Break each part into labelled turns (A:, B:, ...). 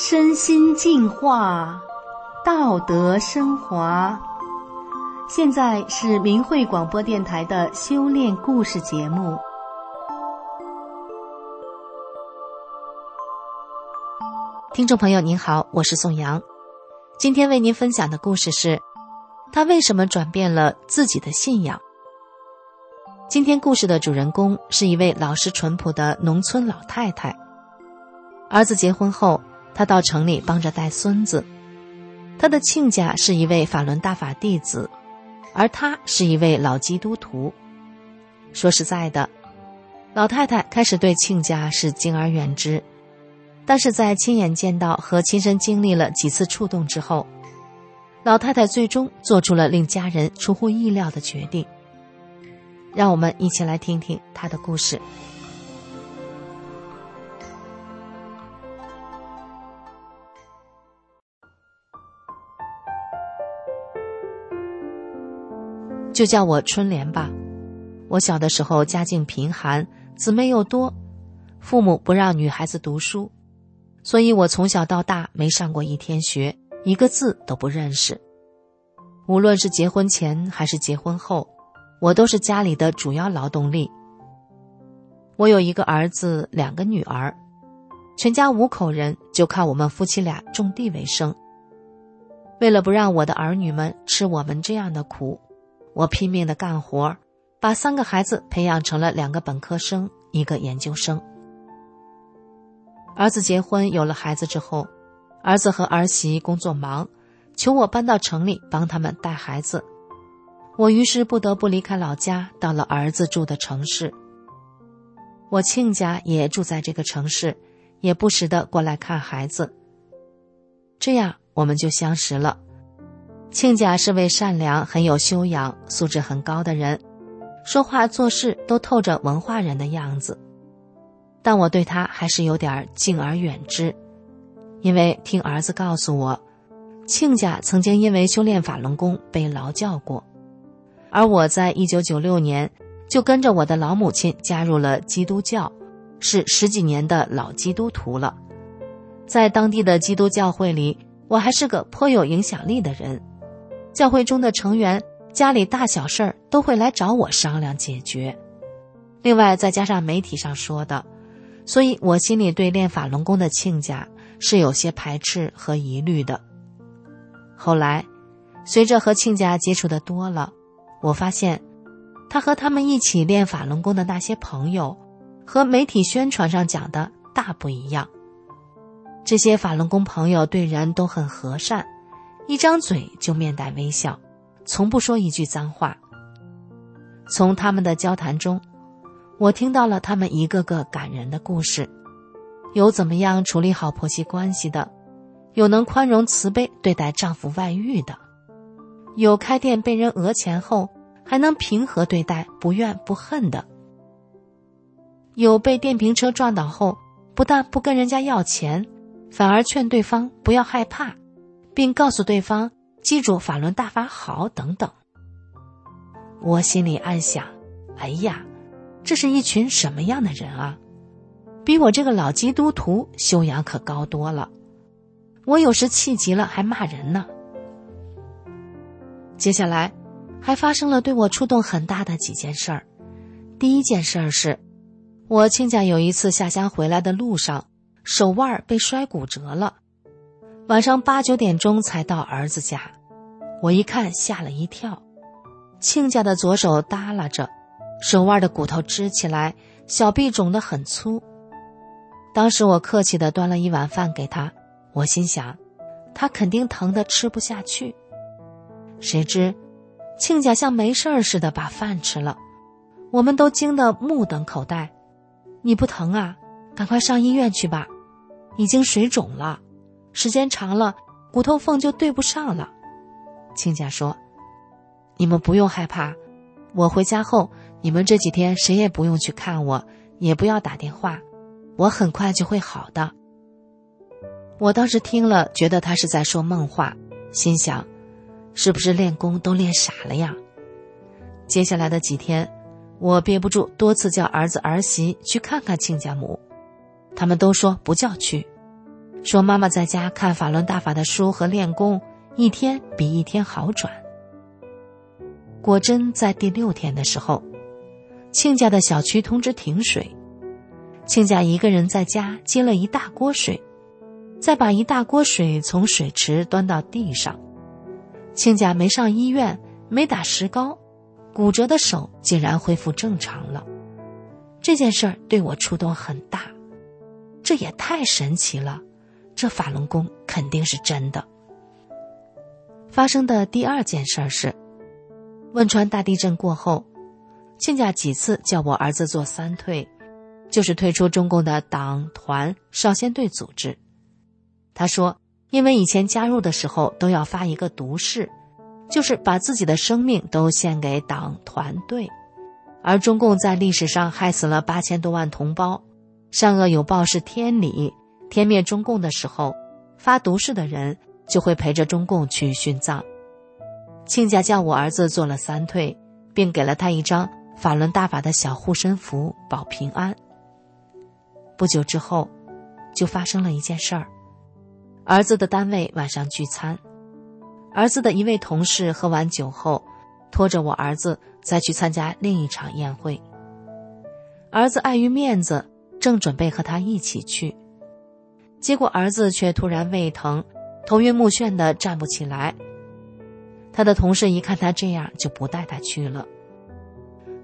A: 身心净化，道德升华。现在是明慧广播电台的修炼故事节目。
B: 听众朋友您好，我是宋阳，今天为您分享的故事是：他为什么转变了自己的信仰？今天故事的主人公是一位老实淳朴的农村老太太。儿子结婚后，他到城里帮着带孙子。他的亲家是一位法轮大法弟子，而他是一位老基督徒。说实在的，老太太开始对亲家是敬而远之，但是在亲眼见到和亲身经历了几次触动之后，老太太最终做出了令家人出乎意料的决定。让我们一起来听听她的故事。就叫我春莲吧。我小的时候家境贫寒，姊妹又多，父母不让女孩子读书，所以我从小到大没上过一天学，一个字都不认识。无论是结婚前还是结婚后，我都是家里的主要劳动力。我有一个儿子，两个女儿，全家五口人就靠我们夫妻俩种地为生。为了不让我的儿女们吃我们这样的苦。我拼命的干活，把三个孩子培养成了两个本科生，一个研究生。儿子结婚有了孩子之后，儿子和儿媳工作忙，求我搬到城里帮他们带孩子。我于是不得不离开老家，到了儿子住的城市。我亲家也住在这个城市，也不时的过来看孩子。这样我们就相识了。亲家是位善良、很有修养、素质很高的人，说话做事都透着文化人的样子。但我对他还是有点敬而远之，因为听儿子告诉我，亲家曾经因为修炼法轮功被劳教过，而我在一九九六年就跟着我的老母亲加入了基督教，是十几年的老基督徒了。在当地的基督教会里，我还是个颇有影响力的人。教会中的成员家里大小事儿都会来找我商量解决，另外再加上媒体上说的，所以我心里对练法轮功的亲家是有些排斥和疑虑的。后来，随着和亲家接触的多了，我发现，他和他们一起练法轮功的那些朋友，和媒体宣传上讲的大不一样。这些法轮功朋友对人都很和善。一张嘴就面带微笑，从不说一句脏话。从他们的交谈中，我听到了他们一个个感人的故事：有怎么样处理好婆媳关系的，有能宽容慈悲对待丈夫外遇的，有开店被人讹钱后还能平和对待不怨不恨的，有被电瓶车撞倒后不但不跟人家要钱，反而劝对方不要害怕。并告诉对方记住法轮大法好等等。我心里暗想：哎呀，这是一群什么样的人啊？比我这个老基督徒修养可高多了。我有时气急了还骂人呢。接下来，还发生了对我触动很大的几件事儿。第一件事儿是，我亲家有一次下乡回来的路上，手腕被摔骨折了。晚上八九点钟才到儿子家，我一看吓了一跳，亲家的左手耷拉着，手腕的骨头支起来，小臂肿得很粗。当时我客气的端了一碗饭给他，我心想，他肯定疼得吃不下去。谁知，亲家像没事儿似的把饭吃了，我们都惊得目瞪口呆。你不疼啊？赶快上医院去吧，已经水肿了。时间长了，骨头缝就对不上了。亲家说：“你们不用害怕，我回家后，你们这几天谁也不用去看我，也不要打电话，我很快就会好的。”我当时听了，觉得他是在说梦话，心想：是不是练功都练傻了呀？接下来的几天，我憋不住，多次叫儿子儿媳去看看亲家母，他们都说不叫去。说妈妈在家看法轮大法的书和练功，一天比一天好转。果真在第六天的时候，亲家的小区通知停水，亲家一个人在家接了一大锅水，再把一大锅水从水池端到地上。亲家没上医院，没打石膏，骨折的手竟然恢复正常了。这件事儿对我触动很大，这也太神奇了，这法轮功肯定是真的。发生的第二件事儿是，汶川大地震过后，亲家几次叫我儿子做三退，就是退出中共的党团少先队组织。他说。因为以前加入的时候都要发一个毒誓，就是把自己的生命都献给党团队，而中共在历史上害死了八千多万同胞，善恶有报是天理，天灭中共的时候，发毒誓的人就会陪着中共去殉葬。亲家叫我儿子做了三退，并给了他一张法轮大法的小护身符保平安。不久之后，就发生了一件事儿。儿子的单位晚上聚餐，儿子的一位同事喝完酒后，拖着我儿子再去参加另一场宴会。儿子碍于面子，正准备和他一起去，结果儿子却突然胃疼，头晕目眩的站不起来。他的同事一看他这样，就不带他去了。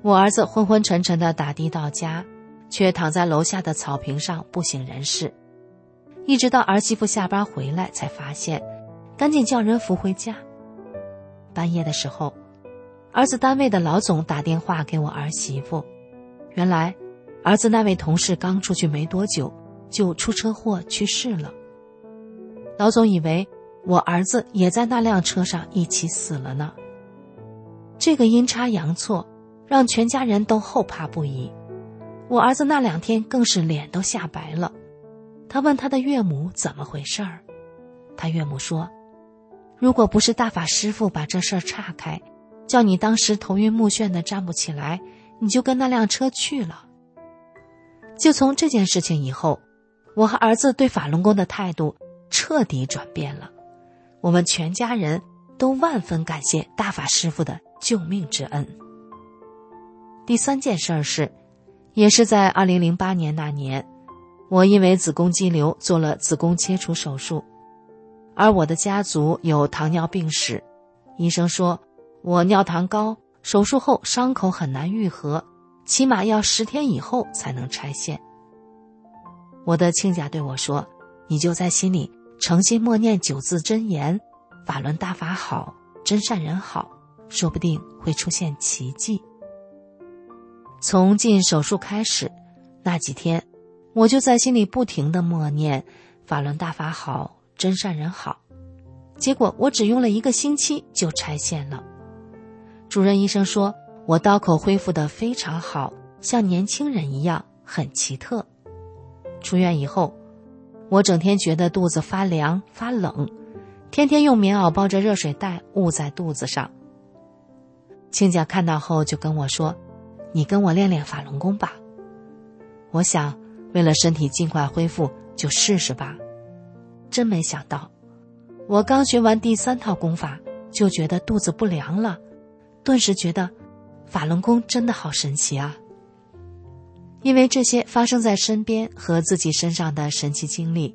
B: 我儿子昏昏沉沉的打的到家，却躺在楼下的草坪上不省人事。一直到儿媳妇下班回来，才发现，赶紧叫人扶回家。半夜的时候，儿子单位的老总打电话给我儿媳妇，原来，儿子那位同事刚出去没多久，就出车祸去世了。老总以为我儿子也在那辆车上一起死了呢。这个阴差阳错，让全家人都后怕不已。我儿子那两天更是脸都吓白了。他问他的岳母怎么回事儿，他岳母说：“如果不是大法师傅把这事儿岔开，叫你当时头晕目眩的站不起来，你就跟那辆车去了。”就从这件事情以后，我和儿子对法轮功的态度彻底转变了，我们全家人都万分感谢大法师傅的救命之恩。第三件事儿是，也是在二零零八年那年。我因为子宫肌瘤做了子宫切除手术，而我的家族有糖尿病史，医生说我尿糖高，手术后伤口很难愈合，起码要十天以后才能拆线。我的亲家对我说：“你就在心里诚心默念九字真言，法轮大法好，真善人好，说不定会出现奇迹。”从进手术开始，那几天。我就在心里不停的默念“法轮大法好，真善人好”，结果我只用了一个星期就拆线了。主任医生说我刀口恢复的非常好，像年轻人一样，很奇特。出院以后，我整天觉得肚子发凉发冷，天天用棉袄包着热水袋捂在肚子上。亲家看到后就跟我说：“你跟我练练法轮功吧。”我想。为了身体尽快恢复，就试试吧。真没想到，我刚学完第三套功法，就觉得肚子不凉了，顿时觉得法轮功真的好神奇啊！因为这些发生在身边和自己身上的神奇经历，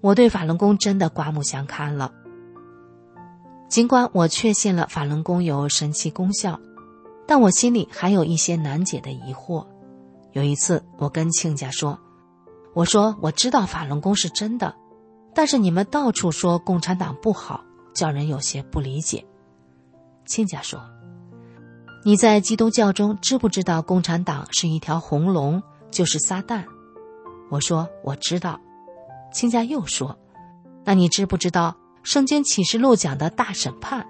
B: 我对法轮功真的刮目相看了。尽管我确信了法轮功有神奇功效，但我心里还有一些难解的疑惑。有一次，我跟亲家说。我说我知道法轮功是真的，但是你们到处说共产党不好，叫人有些不理解。亲家说：“你在基督教中知不知道共产党是一条红龙，就是撒旦？”我说我知道。亲家又说：“那你知不知道圣经启示录讲的大审判？”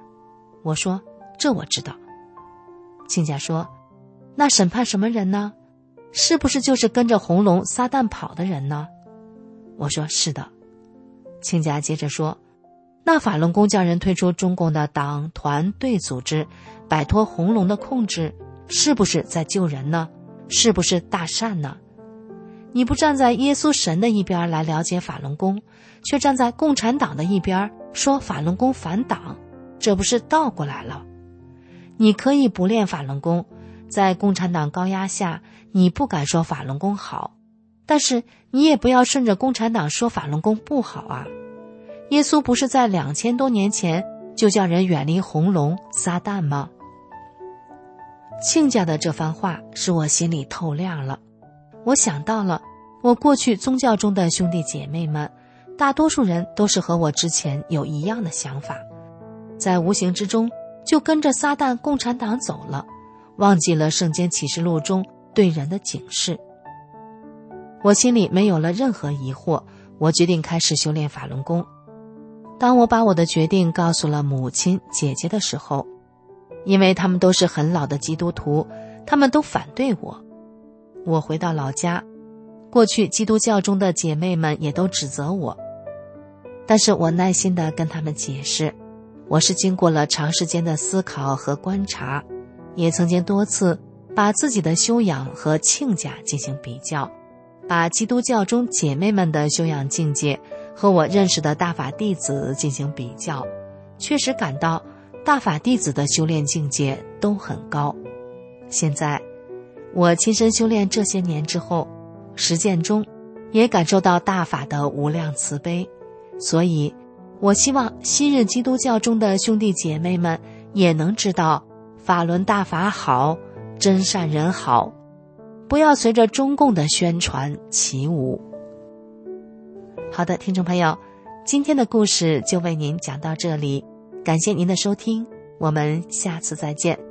B: 我说这我知道。亲家说：“那审判什么人呢？”是不是就是跟着红龙撒旦跑的人呢？我说是的。亲家接着说：“那法轮功匠人退出中共的党团队组织，摆脱红龙的控制，是不是在救人呢？是不是大善呢？你不站在耶稣神的一边来了解法轮功，却站在共产党的一边说法轮功反党，这不是倒过来了？你可以不练法轮功，在共产党高压下，你不敢说法轮功好，但是你也不要顺着共产党说法轮功不好啊！耶稣不是在两千多年前就叫人远离红龙撒旦吗？亲家的这番话使我心里透亮了，我想到了我过去宗教中的兄弟姐妹们，大多数人都是和我之前有一样的想法，在无形之中就跟着撒旦共产党走了，忘记了圣经启示录中对人的警示。我心里没有了任何疑惑，我决定开始修炼法轮功。当我把我的决定告诉了母亲、姐姐的时候。因为他们都是很老的基督徒，他们都反对我。我回到老家，过去基督教中的姐妹们也都指责我，但是我耐心的跟他们解释，我是经过了长时间的思考和观察，也曾经多次把自己的修养和亲家进行比较，把基督教中姐妹们的修养境界和我认识的大法弟子进行比较，确实感到。大法弟子的修炼境界都很高，现在我亲身修炼这些年之后，实践中也感受到大法的无量慈悲，所以，我希望昔日基督教中的兄弟姐妹们也能知道法轮大法好，真善人好，不要随着中共的宣传起舞。好的，听众朋友，今天的故事就为您讲到这里。感谢您的收听，我们下次再见。